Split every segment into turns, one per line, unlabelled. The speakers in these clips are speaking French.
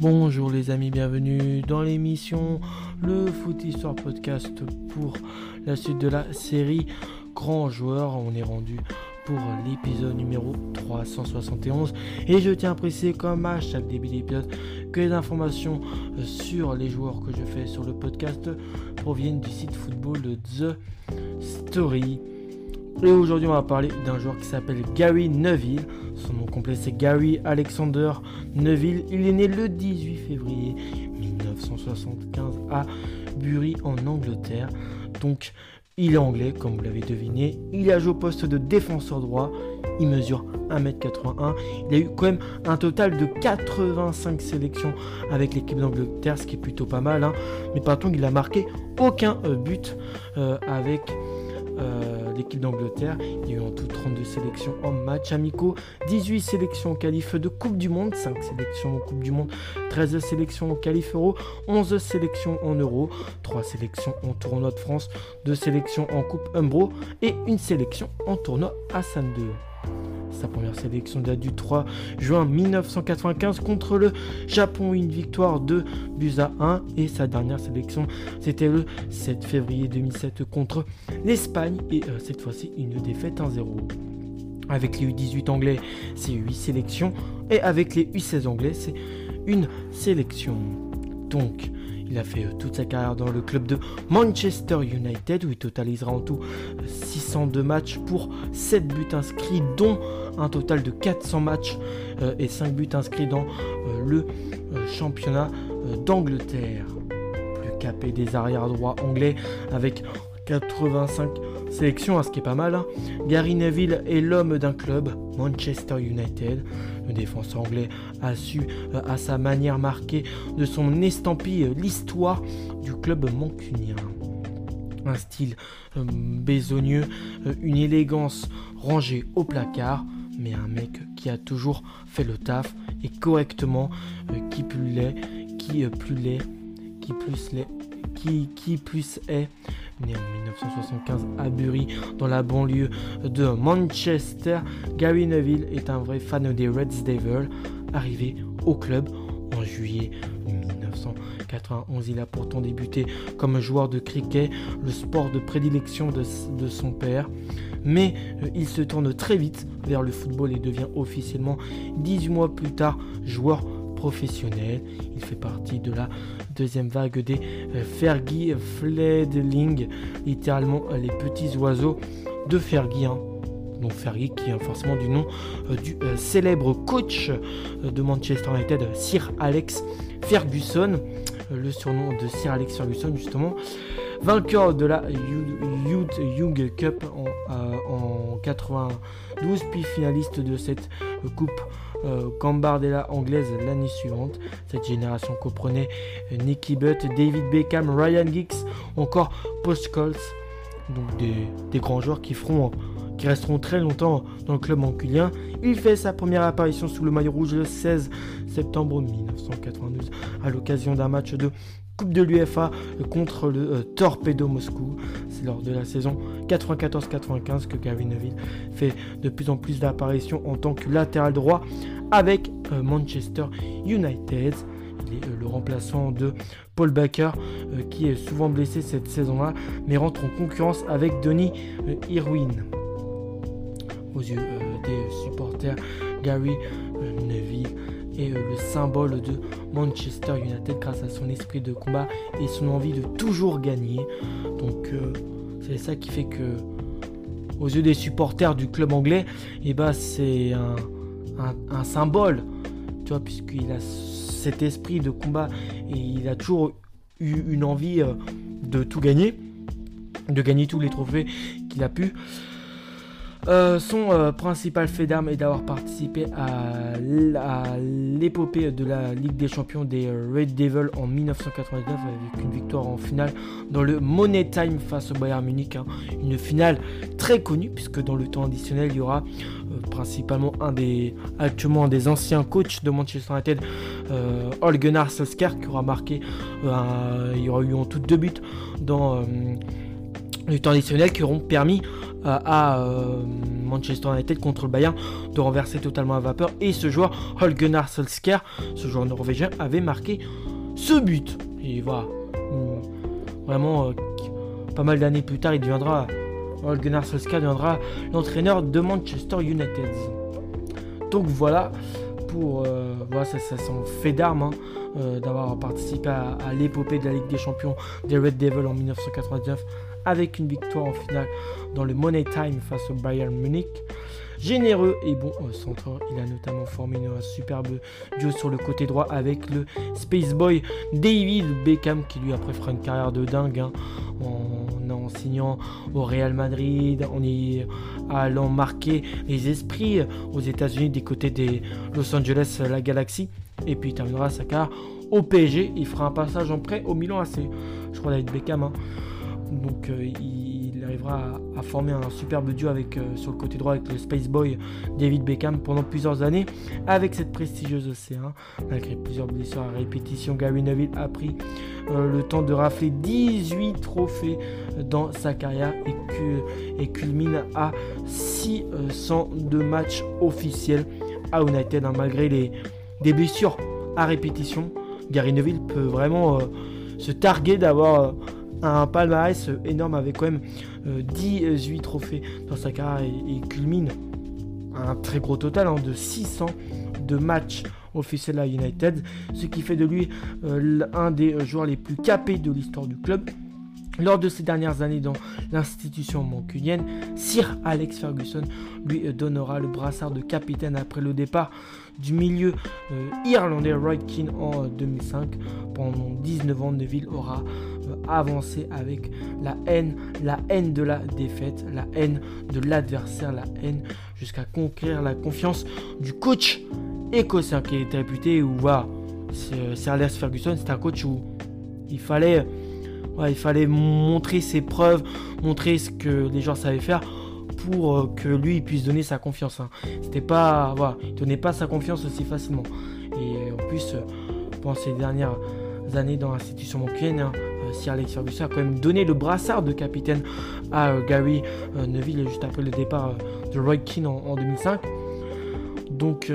Bonjour les amis, bienvenue dans l'émission Le Foot Histoire Podcast pour la suite de la série Grand Joueur. On est rendu pour l'épisode numéro 371 et je tiens à préciser comme à chaque début d'épisode que les informations sur les joueurs que je fais sur le podcast proviennent du site football de The Story. Et aujourd'hui, on va parler d'un joueur qui s'appelle Gary Neville. Son nom complet, c'est Gary Alexander Neville. Il est né le 18 février 1975 à Bury, en Angleterre. Donc, il est anglais, comme vous l'avez deviné. Il a joué au poste de défenseur droit. Il mesure 1m81. Il a eu quand même un total de 85 sélections avec l'équipe d'Angleterre, ce qui est plutôt pas mal. Hein. Mais par contre, il a marqué aucun euh, but euh, avec euh, l'équipe d'Angleterre. Il y a eu en tout 32 sélections en match amicaux, 18 sélections en qualif de Coupe du Monde, 5 sélections en Coupe du Monde, 13 sélections en qualif Euro, 11 sélections en Euro, 3 sélections en tournoi de France, 2 sélections en Coupe Umbro et une sélection en tournoi Hassan 2. Sa première sélection date du 3 juin 1995 contre le Japon, une victoire de buts à 1. Et sa dernière sélection, c'était le 7 février 2007 contre l'Espagne. Et euh, cette fois-ci, une défaite 1-0. Avec les U18 anglais, c'est 8 sélections. Et avec les U16 anglais, c'est une sélection. Donc, il a fait euh, toute sa carrière dans le club de Manchester United où il totalisera en tout 602 matchs pour 7 buts inscrits dont un total de 400 matchs euh, et 5 buts inscrits dans euh, le championnat d'Angleterre. Plus capé des arrières droits anglais avec 85 sélections, à ce qui est pas mal. Hein. Gary Neville est l'homme d'un club, Manchester United. Le défenseur anglais a su euh, à sa manière marquer de son estampille euh, l'histoire du club mancunien. Un style euh, bésogneux, une élégance rangée au placard, mais un mec qui a toujours fait le taf et correctement, qui plus l'est, qui plus l'est, qui plus l'est, qui, qui plus est Né en 1975 à Bury, dans la banlieue de Manchester, Gary Neville est un vrai fan des Reds Devils. Arrivé au club en juillet 1991, il a pourtant débuté comme joueur de cricket, le sport de prédilection de, son père. Mais euh, il se tourne très vite vers le football et devient officiellement 18 mois plus tard joueur Il fait partie de la deuxième vague des euh, Fergie Fledling, littéralement euh, les petits oiseaux de Fergie. Hein. Donc Fergie qui est forcément du nom euh, du célèbre coach de Manchester United, Sir Alex Ferguson. le surnom de Sir Alex Ferguson justement. Vainqueur de la Youth Young Cup en, 92, puis finaliste de cette coupe euh, Gambardella anglaise l'année suivante. Cette génération comprenait euh, Nicky Butt, David Beckham, Ryan Giggs, encore Post Scholes. Donc des, grands joueurs qui, feront, qui resteront très longtemps dans le club manculien. Il fait sa première apparition sous le maillot rouge le 16 septembre 1992 à l'occasion d'un match de Coupe de l'UFA contre le euh, Torpedo Moscou. C'est lors de la saison 94-95 que Gavin Neville fait de plus en plus d'apparitions en tant que latéral droit avec euh, Manchester United. Il est euh, le remplaçant de Paul Baker qui est souvent blessé cette saison-là mais rentre en concurrence avec Denis Irwin. Aux yeux des supporters, Gary Neville est le symbole de Manchester United grâce à son esprit de combat et son envie de toujours gagner. Donc euh, c'est ça qui fait que aux yeux des supporters du club anglais, et eh ben, c'est un, symbole, tu vois, puisqu'il a cet esprit de combat et il a toujours eu une envie euh, de tout gagner, de gagner tous les trophées qu'il a pu. Euh, son euh, principal fait d'armes est d'avoir participé à l'épopée de la Ligue des Champions des Red Devils en 1999 avec une victoire en finale dans le Money Time face au Bayern Munich. Hein. Une finale très connue puisque dans le temps additionnel il y aura euh, principalement un des actuellement un des anciens coachs de Manchester United, Ole Gunnar Solskjaer qui aura marqué, il y aura eu en tout deux buts dans le temps additionnel qui auront permis à Manchester United contre le Bayern de renverser totalement à vapeur. Et ce joueur, Holgenar Solskjaer, ce joueur norvégien, avait marqué ce but. Et voilà, vraiment, pas mal d'années plus tard, il deviendra, Holgenar Solskjaer deviendra l'entraîneur de Manchester United. Donc voilà, pour, voilà, ça, ça fait d'armes. Hein. Euh, d'avoir participé à, l'épopée de la Ligue des Champions des Red Devils en 1999 avec une victoire en finale dans le Money Time face au Bayern Munich. Généreux et bon euh, centre, il a notamment formé un superbe duo sur le côté droit avec le Space Boy David Beckham qui lui après fera une carrière de dingue hein, en, en, signant au Real Madrid, en y allant marquer les esprits aux États-Unis des côtés des Los Angeles la Galaxy et puis il terminera sa carrière au PSG. Il fera un passage en prêt au Milan AC. Je crois David Beckham. Hein. Donc euh, il, arrivera à, former un superbe duo avec, euh, sur le côté droit avec le Space Boy David Beckham pendant plusieurs années avec cette prestigieuse océan. Malgré plusieurs blessures à répétition, Gary Neville a pris euh, le temps de rafler 18 trophées dans sa carrière et, culmine à 602 matchs officiels à United hein, malgré les, des blessures à répétition. Gary Neville peut vraiment se targuer d'avoir un palmarès énorme avec quand même 18 euh, trophées dans sa carrière et, culmine un très gros total hein, de 600 de matchs officiels à United, ce qui fait de lui un des joueurs les plus capés de l'histoire du club. Lors de ces dernières années dans l'institution mancunienne, Sir Alex Ferguson lui donnera le brassard de capitaine après le départ du milieu euh, irlandais Roy en 2005. Euh, Pendant 19 ans, Neville aura euh, avancé avec la haine, la haine de la défaite, la haine de l'adversaire, la haine jusqu'à conquérir la confiance du coach écossais qui était réputé où voilà, Sir Alex Ferguson, c'était un coach où il fallait il fallait montrer ses preuves, montrer ce que les gens savaient faire pour euh, que lui puisse donner sa confiance. Hein. C'était pas, voilà, il donnait pas sa confiance aussi facilement. Et en plus, euh, pendant ces dernières années dans l'institution bancaire, hein, euh, Sir Alex Ferguson a quand même donné le brassard de capitaine à Gary Neville juste après le départ de Roy Keane en, 2005. Donc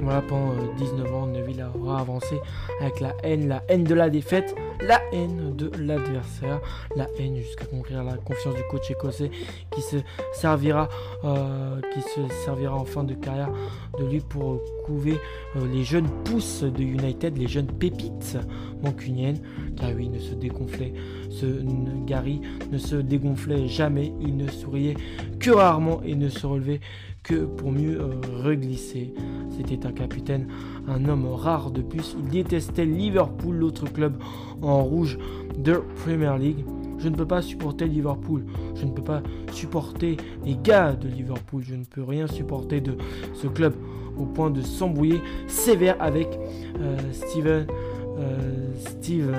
voilà, pendant 19 ans, Neville aura avancé avec la haine, la haine de la défaite, la haine de l'adversaire, la haine jusqu'à conquérir la confiance du coach écossais qui se servira, euh, qui se servira en fin de carrière de lui pour couver euh, les jeunes pousses de United, les jeunes pépites mancuniennes. Car oui, ne se dégonflait, ce Gary ne se dégonflait jamais, il ne souriait que rarement et ne se relevait pour mieux euh, reglisser. C'était un capitaine, un homme rare de plus. Il détestait Liverpool, l'autre club en rouge de Premier League. Je ne peux pas supporter Liverpool. Je ne peux pas supporter les gars de Liverpool. Je ne peux rien supporter de ce club au point de s'embrouiller sévère avec euh, Steven, euh, Steve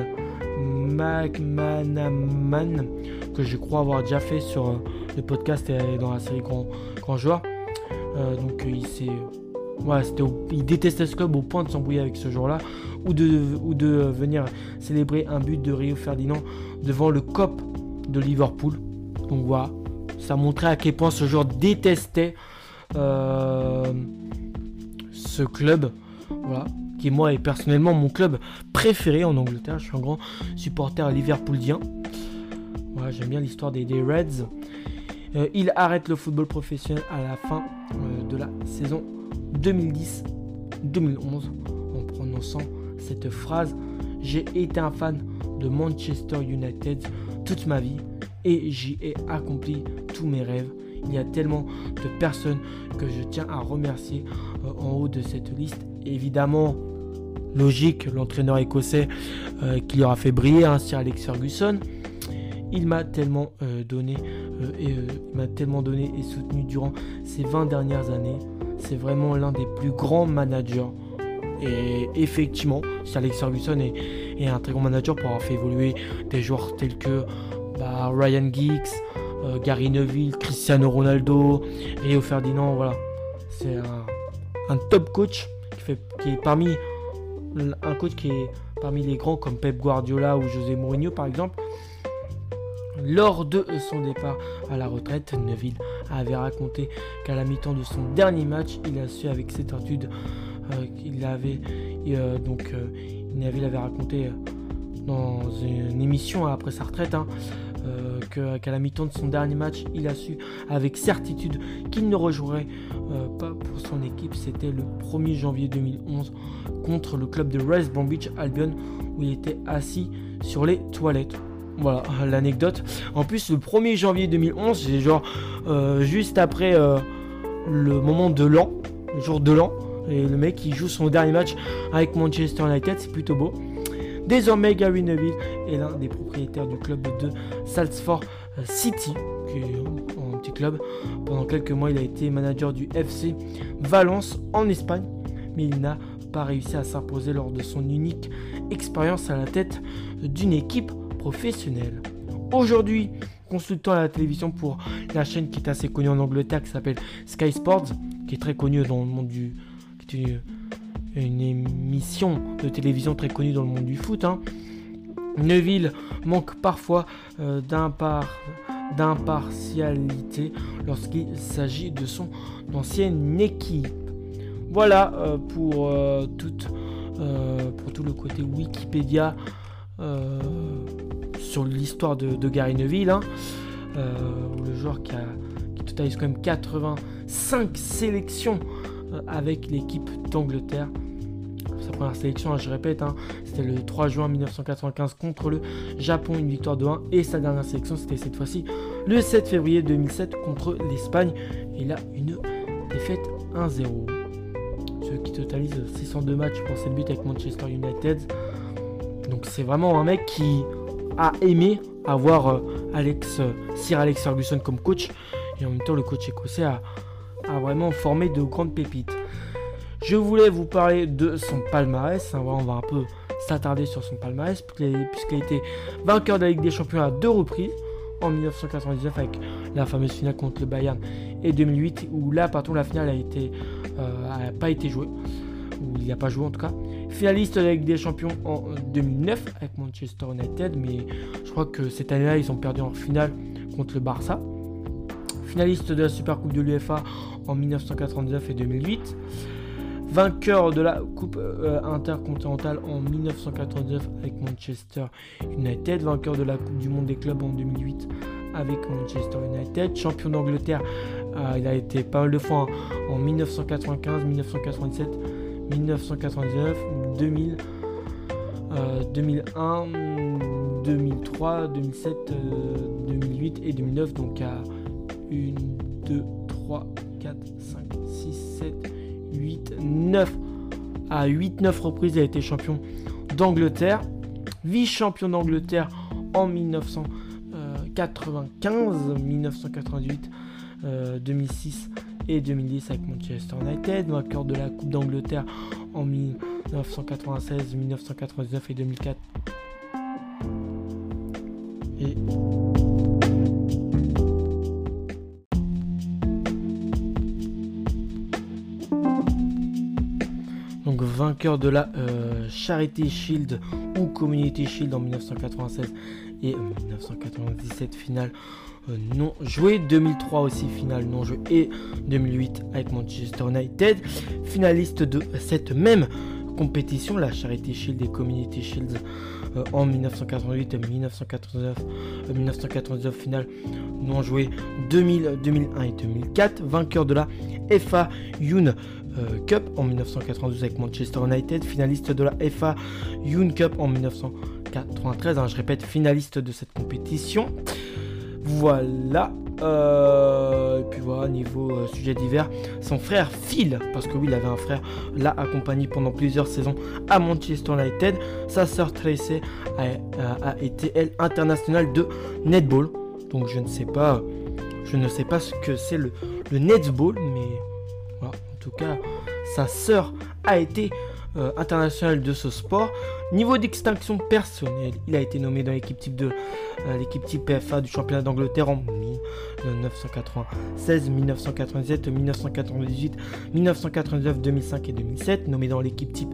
McManaman que je crois avoir déjà fait sur le podcast et dans la série Grand, Grand Joueur. Euh, donc il s'est il détestait ce club au point de s'embrouiller avec ce joueur-là ou de, ou de venir célébrer un but de Rio Ferdinand devant le COP de Liverpool. Donc voilà, ça montrait à quel point ce joueur détestait euh, ce club. Voilà, qui moi est personnellement mon club préféré en Angleterre. Je suis un grand supporter liverpoolien. Voilà, j'aime bien l'histoire des, Reds. Euh, il arrête le football professionnel à la fin euh, de la saison 2010-2011 en prononçant cette phrase J'ai été un fan de Manchester United toute ma vie et j'y ai accompli tous mes rêves. Il y a tellement de personnes que je tiens à remercier euh, en haut de cette liste. Évidemment, logique, l'entraîneur écossais qui leur a fait briller, hein, Sir Alex Ferguson. Il m'a tellement euh, donné et m'a tellement donné et soutenu durant ces 20 dernières années. C'est vraiment l'un des plus grands managers. Et effectivement, Alex Ferguson est, un très grand manager pour avoir fait évoluer des joueurs tels que bah, Ryan Giggs, euh, Gary Neville, Cristiano Ronaldo, Rio Ferdinand. Voilà, c'est un, top coach qui, qui est parmi un coach qui est parmi les grands comme Pep Guardiola ou José Mourinho par exemple. Lors de son départ à la retraite, Neville avait raconté qu'à la mi-temps de son dernier match, il a su avec certitude euh, qu'il avait euh, donc euh, raconté dans une émission après sa retraite hein, qu'à la mi-temps de son dernier match, il a su avec certitude qu'il ne rejouerait pas pour son équipe. C'était le 1er janvier 2011 contre le club de West Bromwich Albion où il était assis sur les toilettes. Voilà l'anecdote. En plus, le 1er janvier 2011, c'est genre euh, juste après euh, le moment de l'an, le jour de l'an. Et le mec qui joue son dernier match avec Manchester United, c'est plutôt beau. Désormais, Gary Neville est l'un des propriétaires du club de Salford City, qui est un petit club. Pendant quelques mois, il a été manager du FC Valence en Espagne, mais il n'a pas réussi à s'imposer lors de son unique expérience à la tête d'une équipe professionnelle. Aujourd'hui, consultant à la télévision pour la chaîne qui est assez connue en Angleterre qui s'appelle Sky Sports, qui est très connue dans le monde du. qui est une, émission de télévision très connue dans le monde du foot. Hein. Neville manque parfois euh, d'impartialité lorsqu'il s'agit de son ancienne équipe. Voilà euh, pour, euh, pour tout le côté Wikipédia sur l'histoire de, Gary Neville, hein. le joueur qui, totalise quand même 85 sélections avec l'équipe d'Angleterre. Sa première sélection, hein, je répète, hein, c'était le 3 juin 1995 contre le Japon, une victoire de 1. Et sa dernière sélection, c'était cette fois-ci le 7 février 2007 contre l'Espagne. Il a une défaite 1-0. Ce qui totalise 602 matchs pour cette but avec Manchester United. Donc c'est vraiment un mec qui a aimé avoir euh, Alex, euh, Sir Alex Ferguson comme coach. Et en même temps, le coach écossais a, a vraiment formé de grandes pépites. Je voulais vous parler de son palmarès. Hein, on va un peu s'attarder sur son palmarès, puisqu'il a été vainqueur de la Ligue des Champions à deux reprises. En 1999 avec la fameuse finale contre le Bayern et 2008 où là par contre la finale a été euh, pas été jouée ou il n'y a pas joué en tout cas. Finaliste de la Ligue des Champions en 2009 avec Manchester United, mais je crois que cette année-là ils ont perdu en finale contre le Barça. Finaliste de la Super Coupe de l'UEFA en 1999 et 2008 vainqueur de la Coupe euh, intercontinentale en 1999 avec Manchester United, vainqueur de la Coupe du Monde des clubs en 2008 avec Manchester United, champion d'Angleterre, euh, il a été pas mal de fois hein, en 1995, 1997, 1999, 2000, 2001, 2003, 2007, 2008 et 2009. Donc à 1, 2, 3, 4, 5, 6, 7, 8, 9. À 8-9 reprises, il a été champion d'Angleterre. Vice-champion d'Angleterre en 1995, 1998, 2006 et 2010 avec Manchester United. Vainqueur de la Coupe d'Angleterre en 1996, 1999 et 2004. Et vainqueur de la euh, Charity Shield ou Community Shield en 1996 et 1997 finale euh, non joué 2003 aussi finale non joué et 2008 avec Manchester United, finaliste de cette même compétition, la Charity Shield et Community Shields euh, en 1988 et 1999, 1999 finale non joué 2000, 2001 et 2004, vainqueur de la FA Young euh, Cup en 1992 avec Manchester United, finaliste de la FA Young Cup en 1993, hein, je répète, finaliste de cette compétition. Voilà. Euh, et puis voilà, niveau euh, sujet divers, son frère Phil, parce que oui, il avait un frère, l'a accompagné pendant plusieurs saisons à Manchester United. Sa sœur Tracy a, été, elle, internationale de netball. Donc je ne sais pas, je ne sais pas ce que c'est le, netball, mais tout cas, sa sœur a été euh, internationale de ce sport. Niveau d'extinction personnelle, il a été nommé dans l'équipe type de euh, l'équipe type PFA du championnat d'Angleterre en 1996, 1997, 1998, 1999, 2005 et 2007. Nommé dans l'équipe type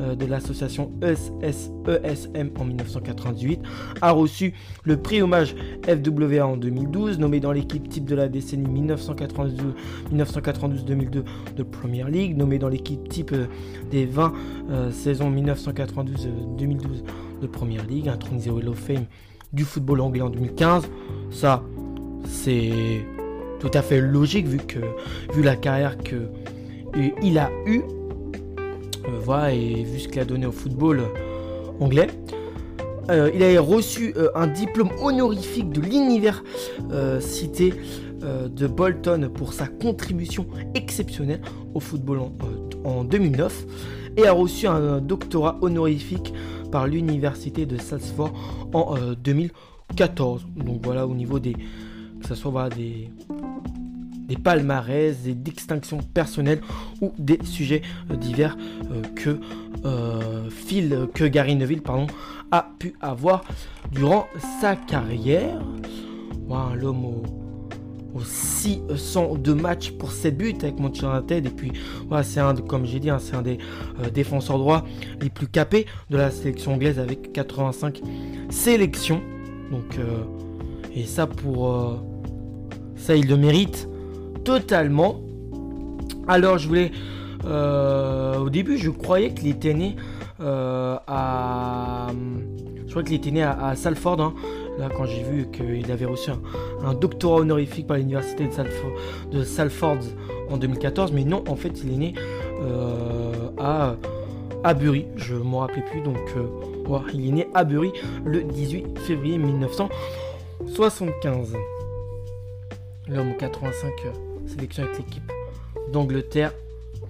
euh, de l'association ESM en 1998. A reçu le prix hommage FWA en 2012. Nommé dans l'équipe type de la décennie 1992-2002 de Premier League. Nommé dans l'équipe type euh, des 20 saisons 1992-2012 de Premier League. Intronisé au Hall of Fame du football anglais en 2015. Ça, c'est tout à fait logique vu que vu la carrière que il a eu, euh, voilà, et vu ce qu'il a donné au football anglais. Euh, il a reçu euh, un diplôme honorifique de l'université de Bolton pour sa contribution exceptionnelle au football en 2009 a reçu un doctorat honorifique par l'université de Salford en 2014. Euh, Donc voilà au niveau des que ce soit des des palmarès, des distinctions personnelles ou des sujets euh, divers euh, que Phil, que Gary Neville pardon, a pu avoir durant sa carrière. Voilà, L'homme au aussi 602 matchs pour 7 buts avec Manchester United. Et puis, voilà, c'est un, comme j'ai dit, hein, c'est un des euh, défenseurs droits les plus capés de la sélection anglaise avec 85 sélections. Donc, euh, et ça, pour euh, ça, il le mérite totalement. Alors, je voulais. au début, je croyais qu'il était né à. Je crois qu'il était né à, Salford. Hein quand j'ai vu qu'il avait reçu un, doctorat honorifique par l'université de Salford, en 2014, mais non, en fait, il est né euh, à, à Bury, je ne m'en rappelais plus, donc euh, il est né à Bury le 18 février 1975. L'homme 85 euh, sélection avec l'équipe d'Angleterre.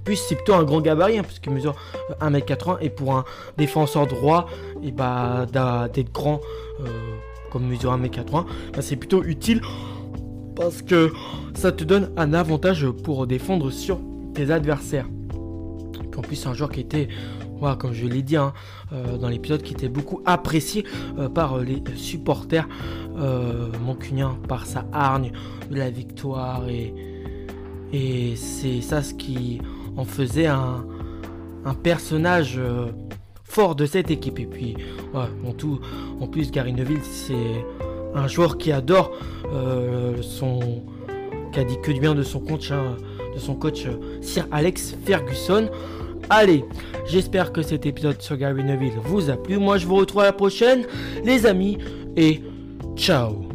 Puis c'est plutôt un grand gabarit, hein, puisqu'il mesure 1m80 et pour un défenseur droit, et bah d'être grand comme mesure 1m80, bah, c'est plutôt utile parce que ça te donne un avantage pour défendre sur tes adversaires. en plus, c'est un joueur qui était, voilà, comme je l'ai dit hein, euh, dans l'épisode, qui était beaucoup apprécié euh, par les supporters euh, moncuniens, par sa hargne de la victoire. Et, c'est ça ce qui en faisait un personnage fort de cette équipe. Et puis, en, tout, en plus, Gary Neville, c'est un joueur qui adore euh, son. qui a dit que du bien de son coach, hein, de son coach euh, Sir Alex Ferguson. Allez, j'espère que cet épisode sur Gary Neville vous a plu. Moi, je vous retrouve à la prochaine, les amis, et ciao